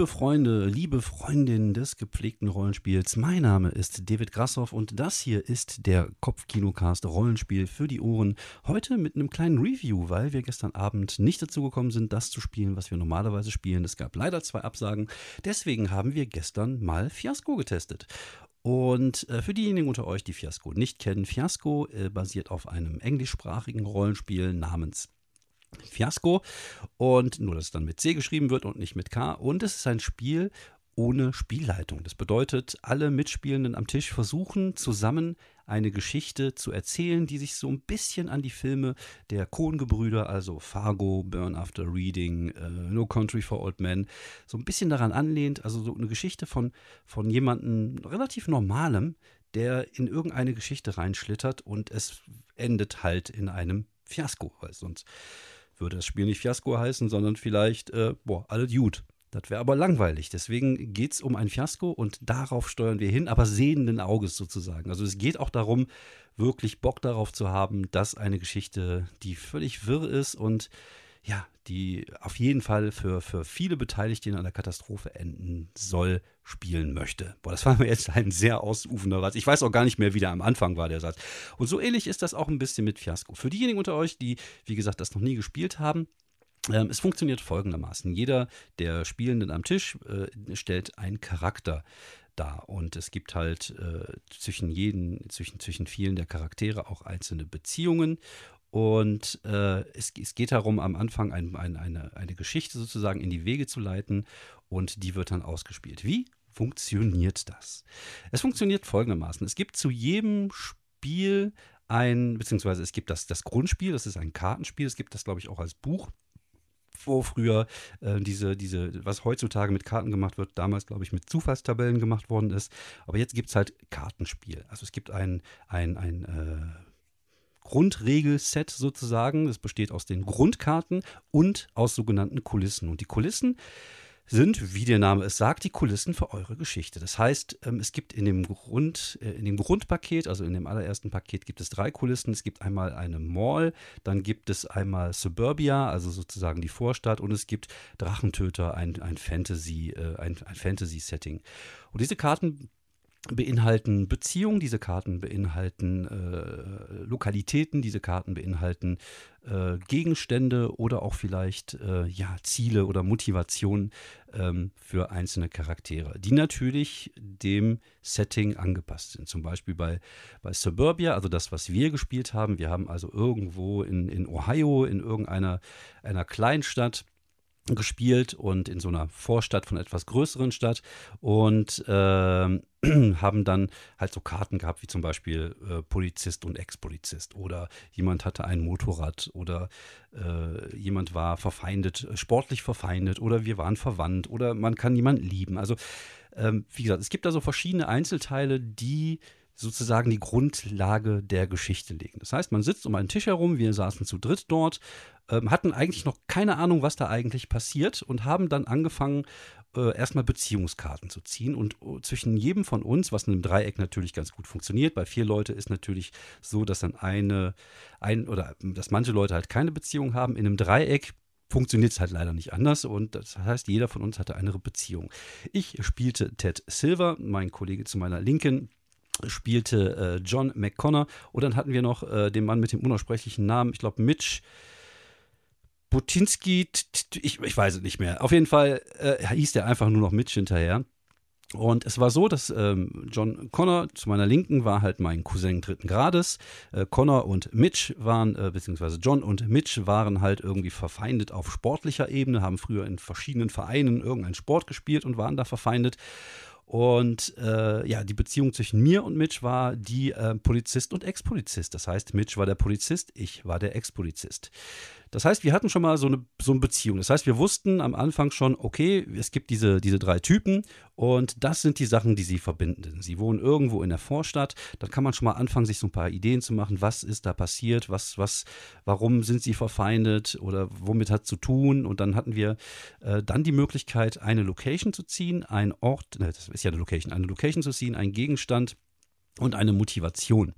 Liebe Freunde, liebe Freundinnen des gepflegten Rollenspiels. Mein Name ist David Grassoff und das hier ist der Kopfkinocast Rollenspiel für die Ohren. Heute mit einem kleinen Review, weil wir gestern Abend nicht dazu gekommen sind, das zu spielen, was wir normalerweise spielen. Es gab leider zwei Absagen. Deswegen haben wir gestern mal Fiasco getestet. Und äh, für diejenigen unter euch, die Fiasco nicht kennen, Fiasco äh, basiert auf einem englischsprachigen Rollenspiel namens Fiasco. Und nur, dass es dann mit C geschrieben wird und nicht mit K. Und es ist ein Spiel ohne Spielleitung. Das bedeutet, alle Mitspielenden am Tisch versuchen zusammen eine Geschichte zu erzählen, die sich so ein bisschen an die Filme der Coen-Gebrüder, also Fargo, Burn After Reading, äh, No Country for Old Men, so ein bisschen daran anlehnt. Also so eine Geschichte von, von jemandem relativ Normalem, der in irgendeine Geschichte reinschlittert und es endet halt in einem Fiasko, weil sonst würde das Spiel nicht Fiasko heißen, sondern vielleicht, äh, boah, alle gut. Das wäre aber langweilig. Deswegen geht es um ein Fiasko und darauf steuern wir hin, aber sehenden Auges sozusagen. Also es geht auch darum, wirklich Bock darauf zu haben, dass eine Geschichte, die völlig wirr ist und ja, die auf jeden Fall für, für viele Beteiligte in einer Katastrophe enden soll, spielen möchte. Boah, das war mir jetzt ein sehr ausufender Satz. Ich weiß auch gar nicht mehr, wie der am Anfang war, der Satz. Und so ähnlich ist das auch ein bisschen mit Fiasco. Für diejenigen unter euch, die, wie gesagt, das noch nie gespielt haben, ähm, es funktioniert folgendermaßen. Jeder der Spielenden am Tisch äh, stellt einen Charakter dar. Und es gibt halt äh, zwischen jeden, zwischen, zwischen vielen der Charaktere auch einzelne Beziehungen. Und äh, es, es, geht darum, am Anfang ein, ein, eine, eine Geschichte sozusagen in die Wege zu leiten und die wird dann ausgespielt. Wie funktioniert das? Es funktioniert folgendermaßen. Es gibt zu jedem Spiel ein, beziehungsweise es gibt das, das Grundspiel, das ist ein Kartenspiel, es gibt das, glaube ich, auch als Buch wo früher äh, diese, diese, was heutzutage mit Karten gemacht wird, damals, glaube ich, mit Zufallstabellen gemacht worden ist. Aber jetzt gibt es halt Kartenspiel. Also es gibt ein, ein, ein äh, Grundregelset sozusagen. Das besteht aus den Grundkarten und aus sogenannten Kulissen. Und die Kulissen sind, wie der Name es sagt, die Kulissen für eure Geschichte. Das heißt, ähm, es gibt in dem, Grund, äh, in dem Grundpaket, also in dem allerersten Paket, gibt es drei Kulissen. Es gibt einmal eine Mall, dann gibt es einmal Suburbia, also sozusagen die Vorstadt, und es gibt Drachentöter, ein, ein Fantasy, äh, ein, ein Fantasy-Setting. Und diese Karten beinhalten Beziehungen, diese Karten beinhalten äh, Lokalitäten, diese Karten beinhalten äh, Gegenstände oder auch vielleicht äh, ja, Ziele oder Motivationen ähm, für einzelne Charaktere, die natürlich dem Setting angepasst sind. Zum Beispiel bei, bei Suburbia, also das, was wir gespielt haben. Wir haben also irgendwo in, in Ohio, in irgendeiner einer Kleinstadt, gespielt und in so einer Vorstadt von etwas größeren Stadt und äh, haben dann halt so Karten gehabt, wie zum Beispiel äh, Polizist und Ex-Polizist oder jemand hatte ein Motorrad oder äh, jemand war verfeindet, sportlich verfeindet oder wir waren verwandt oder man kann jemanden lieben. Also ähm, wie gesagt, es gibt da so verschiedene Einzelteile, die sozusagen die Grundlage der Geschichte legen. Das heißt, man sitzt um einen Tisch herum, wir saßen zu dritt dort, ähm, hatten eigentlich noch keine Ahnung, was da eigentlich passiert und haben dann angefangen, äh, erstmal Beziehungskarten zu ziehen. Und uh, zwischen jedem von uns, was in einem Dreieck natürlich ganz gut funktioniert, bei vier Leute ist natürlich so, dass dann eine, ein oder dass manche Leute halt keine Beziehung haben. In einem Dreieck funktioniert es halt leider nicht anders und das heißt, jeder von uns hatte eine Beziehung. Ich spielte Ted Silver, mein Kollege zu meiner Linken spielte äh, John McConnor und dann hatten wir noch äh, den Mann mit dem unaussprechlichen Namen, ich glaube Mitch Butinski, ich, ich weiß es nicht mehr. Auf jeden Fall äh, hieß der einfach nur noch Mitch hinterher. Und es war so, dass ähm, John Connor zu meiner Linken war halt mein Cousin dritten Grades. Äh, Connor und Mitch waren, äh, beziehungsweise John und Mitch waren halt irgendwie verfeindet auf sportlicher Ebene, haben früher in verschiedenen Vereinen irgendeinen Sport gespielt und waren da verfeindet. Und äh, ja, die Beziehung zwischen mir und Mitch war die äh, Polizist und Ex-Polizist. Das heißt, Mitch war der Polizist, ich war der Ex-Polizist. Das heißt, wir hatten schon mal so eine, so eine Beziehung. Das heißt, wir wussten am Anfang schon, okay, es gibt diese, diese drei Typen und das sind die Sachen, die sie verbinden. Sie wohnen irgendwo in der Vorstadt. Dann kann man schon mal anfangen, sich so ein paar Ideen zu machen. Was ist da passiert? Was, was, warum sind sie verfeindet oder womit hat es zu tun? Und dann hatten wir äh, dann die Möglichkeit, eine Location zu ziehen, ein Ort, ne, das ist ja eine Location, eine Location zu ziehen, einen Gegenstand und eine Motivation.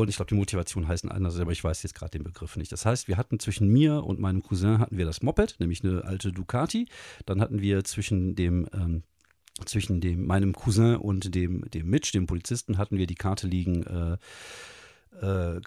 Und ich glaube, die Motivation heißen anders, aber ich weiß jetzt gerade den Begriff nicht. Das heißt, wir hatten zwischen mir und meinem Cousin hatten wir das Moped, nämlich eine alte Ducati. Dann hatten wir zwischen dem ähm, zwischen dem, meinem Cousin und dem, dem Mitch, dem Polizisten, hatten wir die Karte liegen, äh, äh,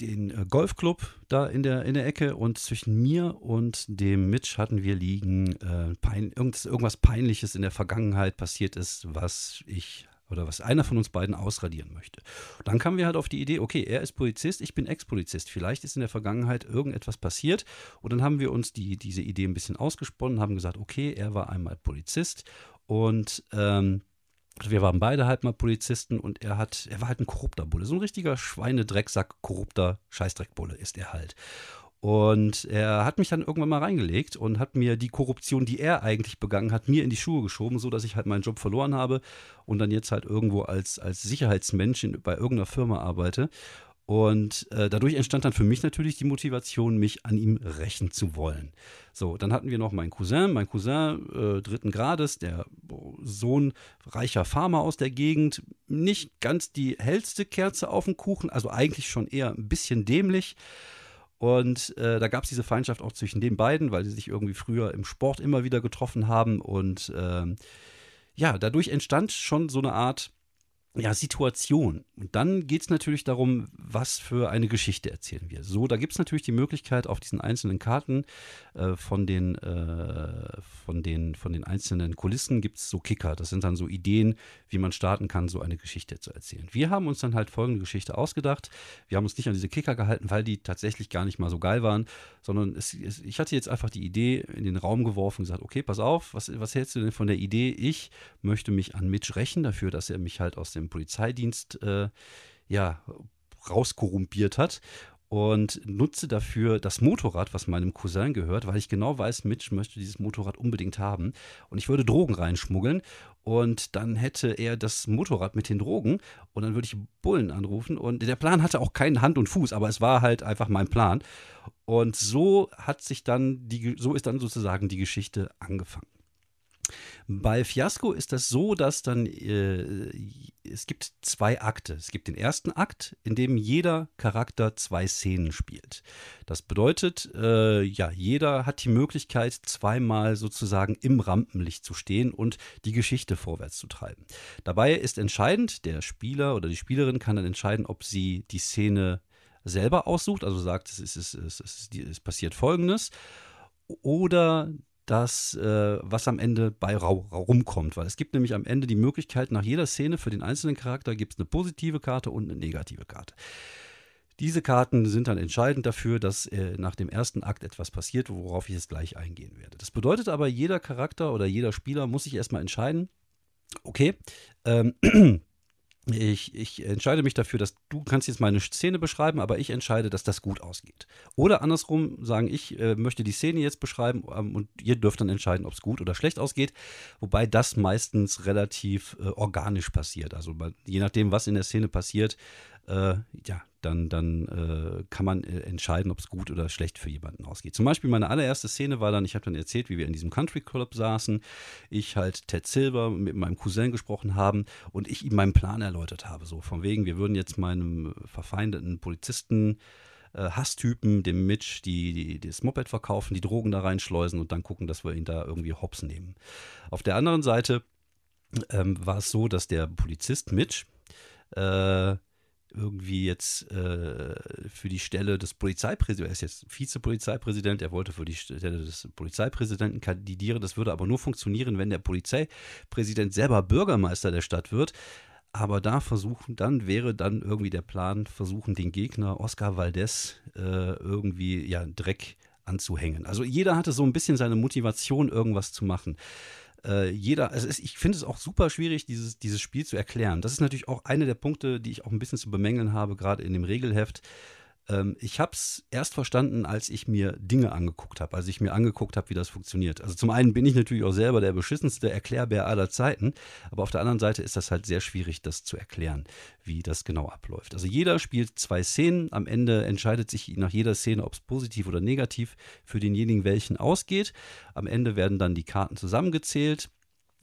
den äh, Golfclub da in der, in der Ecke und zwischen mir und dem Mitch hatten wir liegen, äh, pein, irgendwas, irgendwas Peinliches in der Vergangenheit passiert ist, was ich oder was einer von uns beiden ausradieren möchte. Dann kamen wir halt auf die Idee, okay, er ist Polizist, ich bin Ex-Polizist. Vielleicht ist in der Vergangenheit irgendetwas passiert. Und dann haben wir uns die, diese Idee ein bisschen ausgesponnen, haben gesagt, okay, er war einmal Polizist und ähm, wir waren beide halt mal Polizisten und er hat, er war halt ein korrupter Bulle. So ein richtiger Schweinedrecksack, korrupter Scheißdreckbulle ist er halt. Und er hat mich dann irgendwann mal reingelegt und hat mir die Korruption, die er eigentlich begangen hat, mir in die Schuhe geschoben, sodass ich halt meinen Job verloren habe und dann jetzt halt irgendwo als, als Sicherheitsmensch in, bei irgendeiner Firma arbeite. Und äh, dadurch entstand dann für mich natürlich die Motivation, mich an ihm rächen zu wollen. So, dann hatten wir noch meinen Cousin, mein Cousin äh, dritten Grades, der Sohn reicher Farmer aus der Gegend. Nicht ganz die hellste Kerze auf dem Kuchen, also eigentlich schon eher ein bisschen dämlich. Und äh, da gab es diese Feindschaft auch zwischen den beiden, weil sie sich irgendwie früher im Sport immer wieder getroffen haben. Und ähm, ja, dadurch entstand schon so eine Art ja, Situation. Und dann geht es natürlich darum, was für eine Geschichte erzählen wir. So, da gibt es natürlich die Möglichkeit, auf diesen einzelnen Karten äh, von, den, äh, von, den, von den einzelnen Kulissen gibt es so Kicker. Das sind dann so Ideen, wie man starten kann, so eine Geschichte zu erzählen. Wir haben uns dann halt folgende Geschichte ausgedacht. Wir haben uns nicht an diese Kicker gehalten, weil die tatsächlich gar nicht mal so geil waren, sondern es, es, ich hatte jetzt einfach die Idee in den Raum geworfen und gesagt, okay, pass auf, was, was hältst du denn von der Idee? Ich möchte mich an Mitch rächen dafür, dass er mich halt aus dem Polizeidienst äh, ja, rauskorrumpiert hat und nutze dafür das Motorrad, was meinem Cousin gehört, weil ich genau weiß, Mitch möchte dieses Motorrad unbedingt haben. Und ich würde Drogen reinschmuggeln und dann hätte er das Motorrad mit den Drogen und dann würde ich Bullen anrufen. Und der Plan hatte auch keinen Hand und Fuß, aber es war halt einfach mein Plan. Und so hat sich dann die, so ist dann sozusagen die Geschichte angefangen. Bei Fiasco ist das so, dass dann äh, es gibt zwei Akte. Es gibt den ersten Akt, in dem jeder Charakter zwei Szenen spielt. Das bedeutet, äh, ja, jeder hat die Möglichkeit, zweimal sozusagen im Rampenlicht zu stehen und die Geschichte vorwärts zu treiben. Dabei ist entscheidend, der Spieler oder die Spielerin kann dann entscheiden, ob sie die Szene selber aussucht, also sagt, es, ist, es, ist, es, ist, es passiert Folgendes, oder das, äh, was am Ende bei rumkommt. Weil es gibt nämlich am Ende die Möglichkeit, nach jeder Szene für den einzelnen Charakter gibt es eine positive Karte und eine negative Karte. Diese Karten sind dann entscheidend dafür, dass äh, nach dem ersten Akt etwas passiert, worauf ich jetzt gleich eingehen werde. Das bedeutet aber, jeder Charakter oder jeder Spieler muss sich erstmal entscheiden, okay, ähm, ich, ich, entscheide mich dafür, dass du kannst jetzt meine Szene beschreiben, aber ich entscheide, dass das gut ausgeht. Oder andersrum sagen, ich äh, möchte die Szene jetzt beschreiben ähm, und ihr dürft dann entscheiden, ob es gut oder schlecht ausgeht. Wobei das meistens relativ äh, organisch passiert. Also je nachdem, was in der Szene passiert, äh, ja, dann, dann äh, kann man äh, entscheiden, ob es gut oder schlecht für jemanden ausgeht. Zum Beispiel meine allererste Szene war dann, ich habe dann erzählt, wie wir in diesem Country Club saßen, ich halt Ted Silver mit meinem Cousin gesprochen haben und ich ihm meinen Plan erläutert habe. So von wegen, wir würden jetzt meinem verfeindeten Polizisten äh, Hasstypen, dem Mitch, die, die, das Moped verkaufen, die Drogen da reinschleusen und dann gucken, dass wir ihn da irgendwie hops nehmen. Auf der anderen Seite ähm, war es so, dass der Polizist Mitch äh, irgendwie jetzt äh, für die Stelle des Polizeipräsidenten, er ist jetzt Vizepolizeipräsident, er wollte für die Stelle des Polizeipräsidenten kandidieren. Das würde aber nur funktionieren, wenn der Polizeipräsident selber Bürgermeister der Stadt wird. Aber da versuchen, dann wäre dann irgendwie der Plan, versuchen den Gegner Oscar Valdez äh, irgendwie ja Dreck anzuhängen. Also jeder hatte so ein bisschen seine Motivation, irgendwas zu machen äh, jeder, also es, ich finde es auch super schwierig, dieses, dieses Spiel zu erklären. Das ist natürlich auch einer der Punkte, die ich auch ein bisschen zu bemängeln habe, gerade in dem Regelheft. Ähm, ich habe es erst verstanden, als ich mir Dinge angeguckt habe, als ich mir angeguckt habe, wie das funktioniert. Also zum einen bin ich natürlich auch selber der beschissenste Erklärbär aller Zeiten, aber auf der anderen Seite ist das halt sehr schwierig, das zu erklären, wie das genau abläuft. Also jeder spielt zwei Szenen, am Ende entscheidet sich nach jeder Szene, ob es positiv oder negativ für denjenigen welchen ausgeht. Am Ende werden dann die Karten zusammengezählt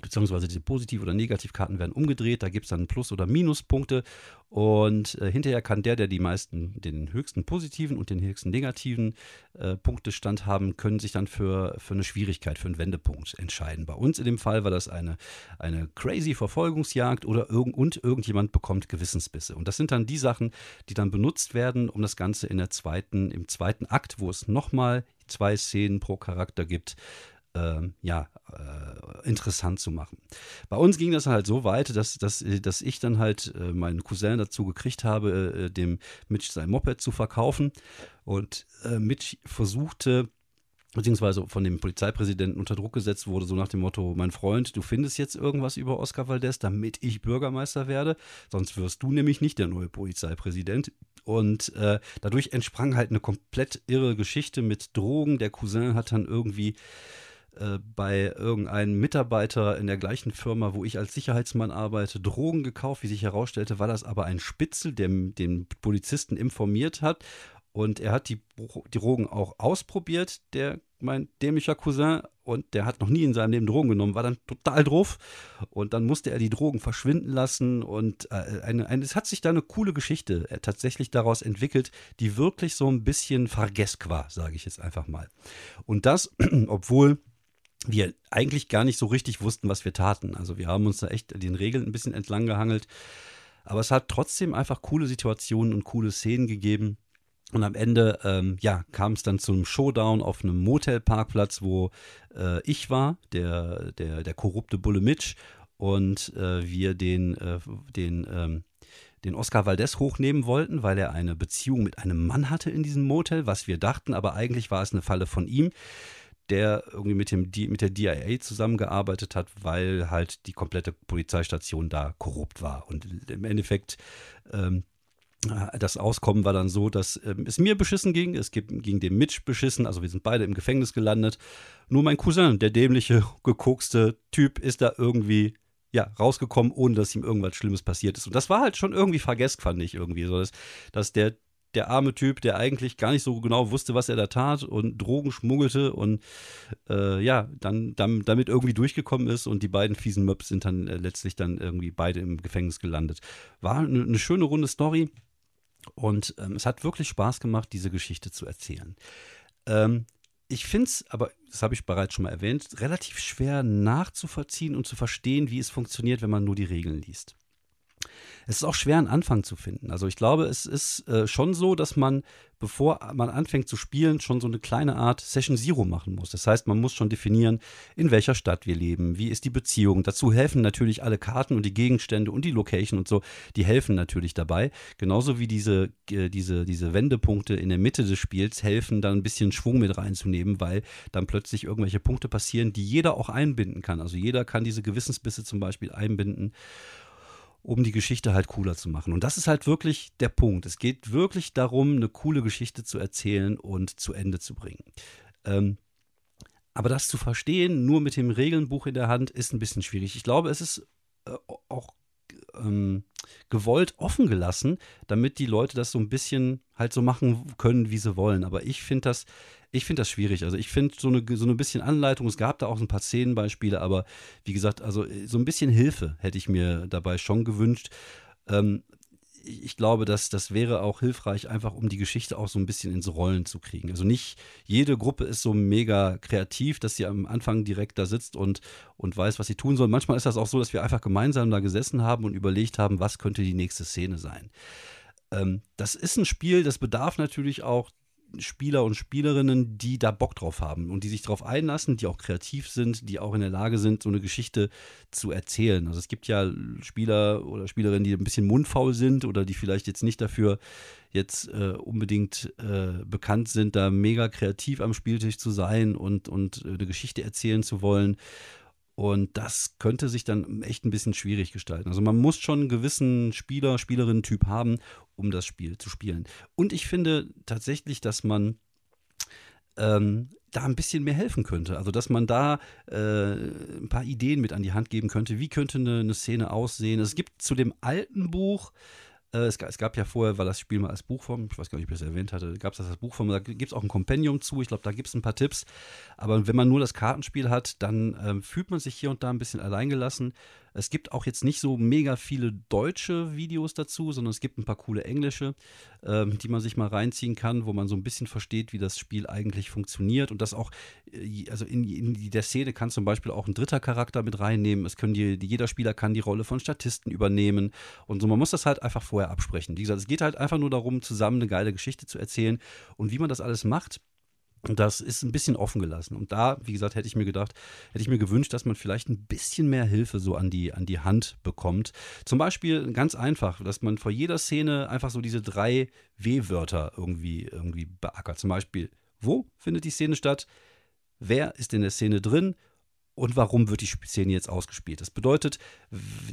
beziehungsweise diese Positiv- oder Negativkarten werden umgedreht. Da gibt es dann Plus- oder Minuspunkte. Und äh, hinterher kann der, der die meisten, den höchsten positiven und den höchsten negativen äh, Punktestand haben, können sich dann für, für eine Schwierigkeit, für einen Wendepunkt entscheiden. Bei uns in dem Fall war das eine, eine crazy Verfolgungsjagd oder irgend, und irgendjemand bekommt Gewissensbisse. Und das sind dann die Sachen, die dann benutzt werden, um das Ganze in der zweiten, im zweiten Akt, wo es nochmal zwei Szenen pro Charakter gibt, ja, äh, interessant zu machen. Bei uns ging das halt so weit, dass, dass, dass ich dann halt äh, meinen Cousin dazu gekriegt habe, äh, dem Mitch sein Moped zu verkaufen. Und Mitch versuchte, beziehungsweise von dem Polizeipräsidenten unter Druck gesetzt wurde, so nach dem Motto, mein Freund, du findest jetzt irgendwas über Oscar Valdez, damit ich Bürgermeister werde, sonst wirst du nämlich nicht der neue Polizeipräsident. Und äh, dadurch entsprang halt eine komplett irre Geschichte mit Drogen. Der Cousin hat dann irgendwie äh, bei irgendeinem Mitarbeiter in der gleichen Firma, wo ich als Sicherheitsmann arbeite, Drogen gekauft. Wie sich herausstellte, war das aber ein Spitzel, der den Polizisten informiert hat. Und er hat die, Drogen auch ausprobiert, der mein dämlicher Cousin, und der hat noch nie in seinem Leben Drogen genommen, war dann total drauf. Und dann musste er die Drogen verschwinden lassen. Und äh, eine, eine, es hat sich da eine coole Geschichte äh, tatsächlich daraus entwickelt, die wirklich so ein bisschen vergesk war, sage ich jetzt einfach mal. Und das, obwohl wir eigentlich gar nicht so richtig wussten, was wir taten. Also wir haben uns da echt den Regeln ein bisschen entlang gehangelt. Aber es hat trotzdem einfach coole Situationen und coole Szenen gegeben. Und am Ende, ähm, ja, kam es dann zum Showdown auf einem Motelparkplatz, wo äh, ich war, der, der, der korrupte Bulle Mitch, und äh, wir den, äh, den, ähm, den Oscar Valdez hochnehmen wollten, weil er eine Beziehung mit einem Mann hatte in diesem Motel, was wir dachten, aber eigentlich war es eine Falle von ihm der irgendwie mit, dem, mit der DIA zusammengearbeitet hat, weil halt die komplette Polizeistation da korrupt war. Und im Endeffekt ähm, das Auskommen war dann so, dass ähm, es mir beschissen ging, es ging dem Mitch beschissen, also wir sind beide im Gefängnis gelandet. Nur mein Cousin, der dämliche, gekokste Typ, ist da irgendwie ja, rausgekommen, ohne dass ihm irgendwas Schlimmes passiert ist. Und das war halt schon irgendwie vergesst, fand ich irgendwie. So, dass, dass der der arme Typ, der eigentlich gar nicht so genau wusste, was er da tat und Drogen schmuggelte und äh, ja, dann, dann, damit irgendwie durchgekommen ist und die beiden fiesen Möps sind dann äh, letztlich dann irgendwie beide im Gefängnis gelandet. War eine, eine schöne runde Story und ähm, es hat wirklich Spaß gemacht, diese Geschichte zu erzählen. Ähm, ich finde es, aber das habe ich bereits schon mal erwähnt, relativ schwer nachzuvollziehen und zu verstehen, wie es funktioniert, wenn man nur die Regeln liest. Es ist auch schwer, einen Anfang zu finden. Also ich glaube, es ist äh, schon so, dass man, bevor man anfängt zu spielen, schon so eine kleine Art Session Zero machen muss. Das heißt, man muss schon definieren, in welcher Stadt wir leben, wie ist die Beziehung. Dazu helfen natürlich alle Karten und die Gegenstände und die Location und so, die helfen natürlich dabei. Genauso wie diese, äh, diese, diese Wendepunkte in der Mitte des Spiels helfen, dann ein bisschen Schwung mit reinzunehmen, weil dann plötzlich irgendwelche Punkte passieren, die jeder auch einbinden kann. Also jeder kann diese Gewissensbisse zum Beispiel einbinden um die Geschichte halt cooler zu machen. Und das ist halt wirklich der Punkt. Es geht wirklich darum, eine coole Geschichte zu erzählen und zu Ende zu bringen. Ähm, aber das zu verstehen, nur mit dem Regelnbuch in der Hand, ist ein bisschen schwierig. Ich glaube, es ist äh, auch ähm, gewollt offen gelassen, damit die Leute das so ein bisschen halt so machen können, wie sie wollen. Aber ich finde das, ich finde das schwierig. Also ich finde so eine, so eine bisschen Anleitung, es gab da auch ein paar Szenenbeispiele, aber wie gesagt, also so ein bisschen Hilfe hätte ich mir dabei schon gewünscht. Ähm, ich glaube, dass das wäre auch hilfreich, einfach um die Geschichte auch so ein bisschen ins Rollen zu kriegen. Also nicht jede Gruppe ist so mega kreativ, dass sie am Anfang direkt da sitzt und, und weiß, was sie tun soll. Manchmal ist das auch so, dass wir einfach gemeinsam da gesessen haben und überlegt haben, was könnte die nächste Szene sein. Ähm, das ist ein Spiel, das bedarf natürlich auch Spieler und Spielerinnen, die da Bock drauf haben und die sich darauf einlassen, die auch kreativ sind, die auch in der Lage sind, so eine Geschichte zu erzählen. Also es gibt ja Spieler oder Spielerinnen, die ein bisschen mundfaul sind oder die vielleicht jetzt nicht dafür jetzt äh, unbedingt äh, bekannt sind, da mega kreativ am Spieltisch zu sein und, und äh, eine Geschichte erzählen zu wollen. Und das könnte sich dann echt ein bisschen schwierig gestalten. Also man muss schon einen gewissen Spieler, Spielerinnen-Typ haben, um das Spiel zu spielen. Und ich finde tatsächlich, dass man ähm, da ein bisschen mehr helfen könnte. Also dass man da äh, ein paar Ideen mit an die Hand geben könnte. Wie könnte eine, eine Szene aussehen? Es gibt zu dem alten Buch es, es, gab ja vorher, weil das Spiel mal als Buchform, ich weiß gar nicht, ob ich das erwähnt hatte, gab es das als Buchform, da gibt es auch ein Kompendium zu, ich glaube, da gibt es ein paar Tipps. Aber wenn man nur das Kartenspiel hat, dann ähm, fühlt man sich hier und da ein bisschen alleingelassen. Es gibt auch jetzt nicht so mega viele deutsche Videos dazu, sondern es gibt ein paar coole englische, ähm, die man sich mal reinziehen kann, wo man so ein bisschen versteht, wie das Spiel eigentlich funktioniert und das auch, äh, also in, in der Szene kann zum Beispiel auch ein dritter Charakter mit reinnehmen. Es können die, jeder Spieler kann die Rolle von Statisten übernehmen und so. Man muss das halt einfach vorher absprechen. Wie gesagt, es geht halt einfach nur darum, zusammen eine geile Geschichte zu erzählen und wie man das alles macht das ist ein bisschen offen gelassen. Und da, wie gesagt, hätte ich mir gedacht, hätte ich mir gewünscht, dass man vielleicht ein bisschen mehr Hilfe so an die, an die Hand bekommt. Zum Beispiel ganz einfach, dass man vor jeder Szene einfach so diese drei W-Wörter irgendwie, irgendwie beackert. Zum Beispiel, wo findet die Szene statt? Wer ist in der Szene drin? Und warum wird die Szene jetzt ausgespielt? Das bedeutet,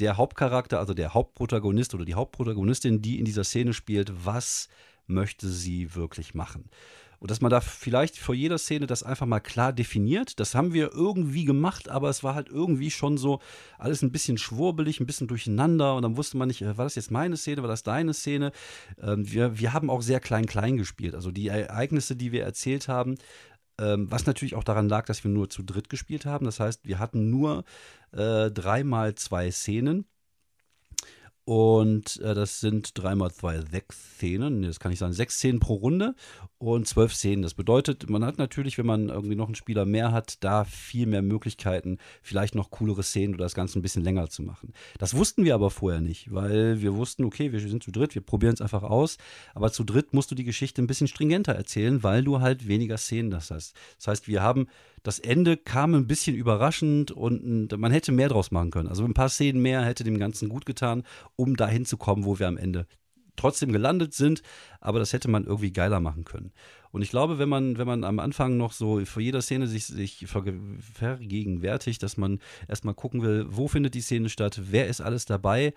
der Hauptcharakter, also der Hauptprotagonist oder die Hauptprotagonistin, die in dieser Szene spielt, was möchte sie wirklich machen? Und dass man da vielleicht vor jeder Szene das einfach mal klar definiert. Das haben wir irgendwie gemacht, aber es war halt irgendwie schon so alles ein bisschen schwurbelig, ein bisschen durcheinander. Und dann wusste man nicht, äh, war das jetzt meine Szene, war das deine Szene? Ähm, wir, wir haben auch sehr klein-klein gespielt. Also die Ereignisse, die wir erzählt haben, ähm, was natürlich auch daran lag, dass wir nur zu dritt gespielt haben. Das heißt, wir hatten nur äh, dreimal zwei Szenen. Und äh, das sind dreimal zwei sechs Szenen. Das kann ich sagen, sechs Szenen pro Runde und zwölf Szenen. Das bedeutet, man hat natürlich, wenn man irgendwie noch einen Spieler mehr hat, da viel mehr Möglichkeiten, vielleicht noch coolere Szenen oder das Ganze ein bisschen länger zu machen. Das wussten wir aber vorher nicht, weil wir wussten, okay, wir sind zu dritt, wir probieren es einfach aus. Aber zu dritt musst du die Geschichte ein bisschen stringenter erzählen, weil du halt weniger Szenen das hast. Das heißt, wir haben das Ende kam ein bisschen überraschend und man hätte mehr draus machen können. Also ein paar Szenen mehr hätte dem Ganzen gut getan, um dahin zu kommen, wo wir am Ende trotzdem gelandet sind, aber das hätte man irgendwie geiler machen können. Und ich glaube, wenn man, wenn man am Anfang noch so vor jeder Szene sich, sich vergegenwärtigt, dass man erstmal gucken will, wo findet die Szene statt, wer ist alles dabei,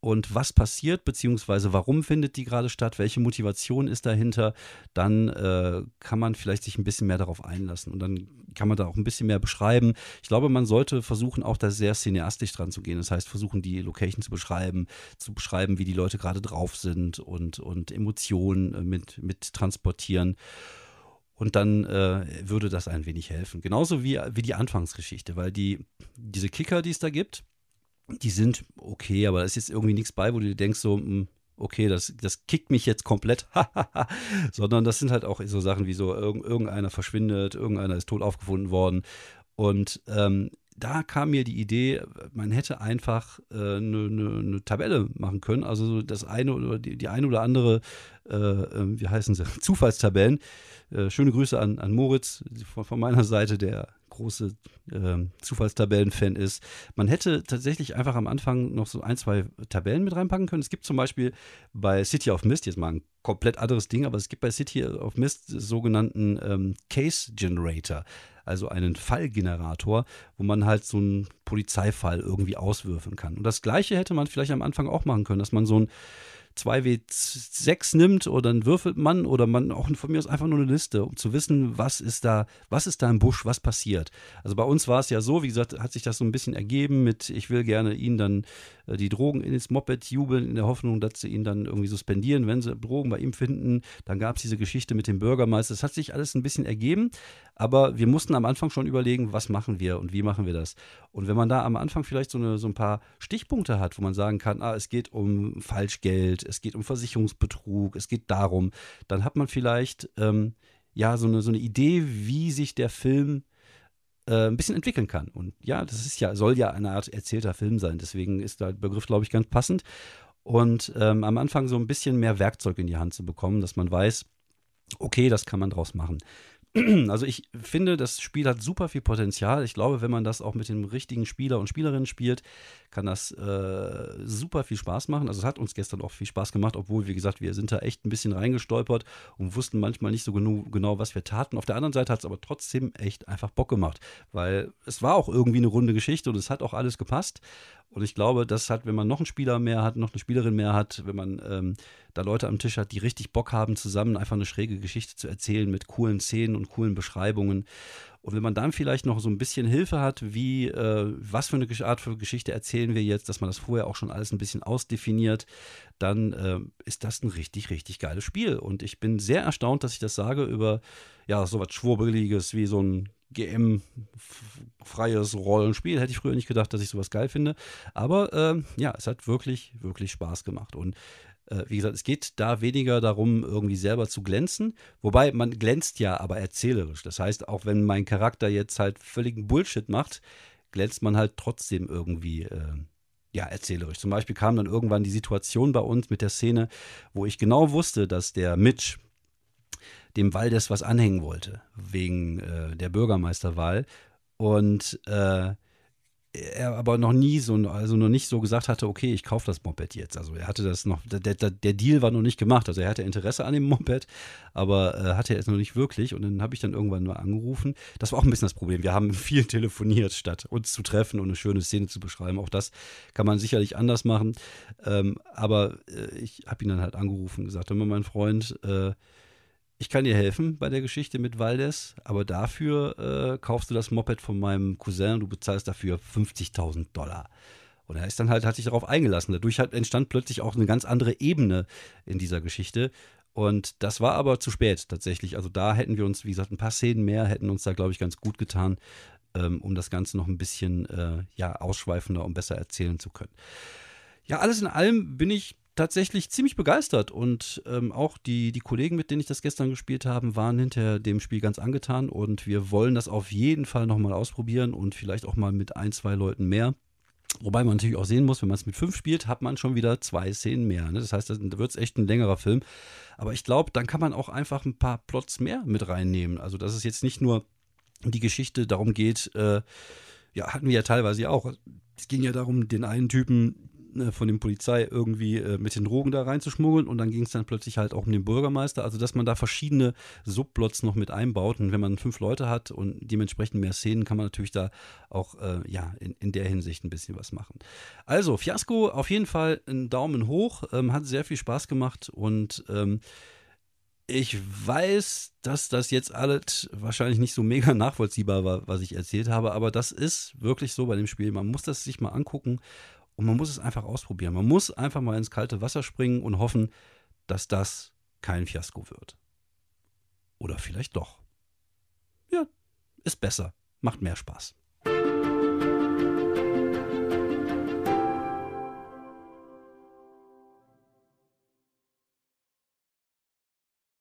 und was passiert, beziehungsweise warum findet die gerade statt, welche Motivation ist dahinter, dann äh, kann man vielleicht sich ein bisschen mehr darauf einlassen und dann kann man da auch ein bisschen mehr beschreiben. Ich glaube, man sollte versuchen, auch da sehr cineastisch dran zu gehen. Das heißt, versuchen, die Location zu beschreiben, zu beschreiben, wie die Leute gerade drauf sind und, und Emotionen äh, mit, mit transportieren. Und dann äh, würde das ein wenig helfen. Genauso wie, wie die Anfangsgeschichte, weil die, diese Kicker, die es da gibt, die sind okay, aber da ist jetzt irgendwie nichts bei, wo du dir denkst, so, hm, okay, das, das kickt mich jetzt komplett, sondern das sind halt auch so Sachen wie so, irgendeiner verschwindet, irgendeiner ist tot aufgefunden worden. Und ähm, da kam mir die Idee, man hätte einfach eine äh, ne, ne, ne Tabelle machen können, also das eine oder die, die eine oder andere, äh, ähm, wie heißen sie, Zufallstabellen. Äh, schöne Grüße an, an Moritz von, von meiner Seite, der große äh, Zufallstabellen-Fan ist. Man hätte tatsächlich einfach am Anfang noch so ein, zwei Tabellen mit reinpacken können. Es gibt zum Beispiel bei City of Mist, jetzt mal ein komplett anderes Ding, aber es gibt bei City of Mist sogenannten ähm, Case Generator, also einen Fallgenerator, wo man halt so einen Polizeifall irgendwie auswürfeln kann. Und das gleiche hätte man vielleicht am Anfang auch machen können, dass man so ein 2W6 nimmt oder dann würfelt man oder man auch von mir aus einfach nur eine Liste, um zu wissen, was ist da, was ist da im Busch, was passiert. Also bei uns war es ja so, wie gesagt, hat sich das so ein bisschen ergeben mit, ich will gerne ihn dann äh, die Drogen ins Moped jubeln, in der Hoffnung, dass sie ihn dann irgendwie suspendieren, wenn sie Drogen bei ihm finden. Dann gab es diese Geschichte mit dem Bürgermeister. Das hat sich alles ein bisschen ergeben, aber wir mussten am Anfang schon überlegen, was machen wir und wie machen wir das. Und wenn man da am Anfang vielleicht so, eine, so ein paar Stichpunkte hat, wo man sagen kann, ah, es geht um Falschgeld, es geht um Versicherungsbetrug, es geht darum, dann hat man vielleicht ähm, ja so eine, so eine Idee, wie sich der Film äh, ein bisschen entwickeln kann. Und ja, das ist ja, soll ja eine Art erzählter Film sein. Deswegen ist der Begriff, glaube ich, ganz passend. Und ähm, am Anfang so ein bisschen mehr Werkzeug in die Hand zu bekommen, dass man weiß, okay, das kann man draus machen. Also ich finde, das Spiel hat super viel Potenzial. Ich glaube, wenn man das auch mit dem richtigen Spieler und Spielerinnen spielt, kann das äh, super viel Spaß machen. Also es hat uns gestern auch viel Spaß gemacht, obwohl, wie gesagt, wir sind da echt ein bisschen reingestolpert und wussten manchmal nicht so genau, genau was wir taten. Auf der anderen Seite hat es aber trotzdem echt einfach Bock gemacht, weil es war auch irgendwie eine runde Geschichte und es hat auch alles gepasst. Und ich glaube, das hat, wenn man noch einen Spieler mehr hat, noch eine Spielerin mehr hat, wenn man ähm, da Leute am Tisch hat, die richtig Bock haben, zusammen einfach eine schräge Geschichte zu erzählen mit coolen Szenen und coolen Beschreibungen. Und wenn man dann vielleicht noch so ein bisschen Hilfe hat, wie, äh, was für eine Art für Geschichte erzählen wir jetzt, dass man das vorher auch schon alles ein bisschen ausdefiniert, dann äh, ist das ein richtig, richtig geiles Spiel. Und ich bin sehr erstaunt, dass ich das sage über ja, so was Schwurbeliges wie so ein GM-freies Rollenspiel. Hätte ich früher nicht gedacht, dass ich sowas geil finde. Aber äh, ja, es hat wirklich, wirklich Spaß gemacht. Und äh, wie gesagt, es geht da weniger darum, irgendwie selber zu glänzen. Wobei man glänzt ja aber erzählerisch. Das heißt, auch wenn mein Charakter jetzt halt völligen Bullshit macht, glänzt man halt trotzdem irgendwie. Äh, ja, erzählerisch. Zum Beispiel kam dann irgendwann die Situation bei uns mit der Szene, wo ich genau wusste, dass der Mitch, dem Waldes was anhängen wollte, wegen äh, der Bürgermeisterwahl. Und äh, er aber noch nie so, also noch nicht so gesagt hatte, okay, ich kaufe das Moped jetzt. Also er hatte das noch, der, der, der, Deal war noch nicht gemacht. Also er hatte Interesse an dem Moped, aber äh, hatte er es noch nicht wirklich. Und dann habe ich dann irgendwann mal angerufen. Das war auch ein bisschen das Problem. Wir haben viel telefoniert, statt uns zu treffen und eine schöne Szene zu beschreiben. Auch das kann man sicherlich anders machen. Ähm, aber äh, ich habe ihn dann halt angerufen und gesagt, hör mein Freund, äh, ich kann dir helfen bei der Geschichte mit Valdes, aber dafür äh, kaufst du das Moped von meinem Cousin und du bezahlst dafür 50.000 Dollar. Und er ist dann halt, hat sich darauf eingelassen. Dadurch hat, entstand plötzlich auch eine ganz andere Ebene in dieser Geschichte. Und das war aber zu spät tatsächlich. Also da hätten wir uns, wie gesagt, ein paar Szenen mehr hätten uns da, glaube ich, ganz gut getan, ähm, um das Ganze noch ein bisschen äh, ja, ausschweifender und besser erzählen zu können. Ja, alles in allem bin ich tatsächlich ziemlich begeistert und ähm, auch die, die Kollegen, mit denen ich das gestern gespielt habe, waren hinter dem Spiel ganz angetan und wir wollen das auf jeden Fall nochmal ausprobieren und vielleicht auch mal mit ein, zwei Leuten mehr. Wobei man natürlich auch sehen muss, wenn man es mit fünf spielt, hat man schon wieder zwei Szenen mehr. Ne? Das heißt, da wird es echt ein längerer Film. Aber ich glaube, dann kann man auch einfach ein paar Plots mehr mit reinnehmen. Also, dass es jetzt nicht nur die Geschichte darum geht, äh, ja, hatten wir ja teilweise auch. Es ging ja darum, den einen Typen Ne, von der Polizei irgendwie äh, mit den Drogen da reinzuschmuggeln und dann ging es dann plötzlich halt auch um den Bürgermeister. Also, dass man da verschiedene Subplots noch mit einbaut und wenn man fünf Leute hat und dementsprechend mehr Szenen, kann man natürlich da auch äh, ja in, in der Hinsicht ein bisschen was machen. Also, Fiasco auf jeden Fall einen Daumen hoch, ähm, hat sehr viel Spaß gemacht und ähm, ich weiß, dass das jetzt alles wahrscheinlich nicht so mega nachvollziehbar war, was ich erzählt habe, aber das ist wirklich so bei dem Spiel. Man muss das sich mal angucken und man muss es einfach ausprobieren. Man muss einfach mal ins kalte Wasser springen und hoffen, dass das kein Fiasko wird. Oder vielleicht doch. Ja, ist besser, macht mehr Spaß.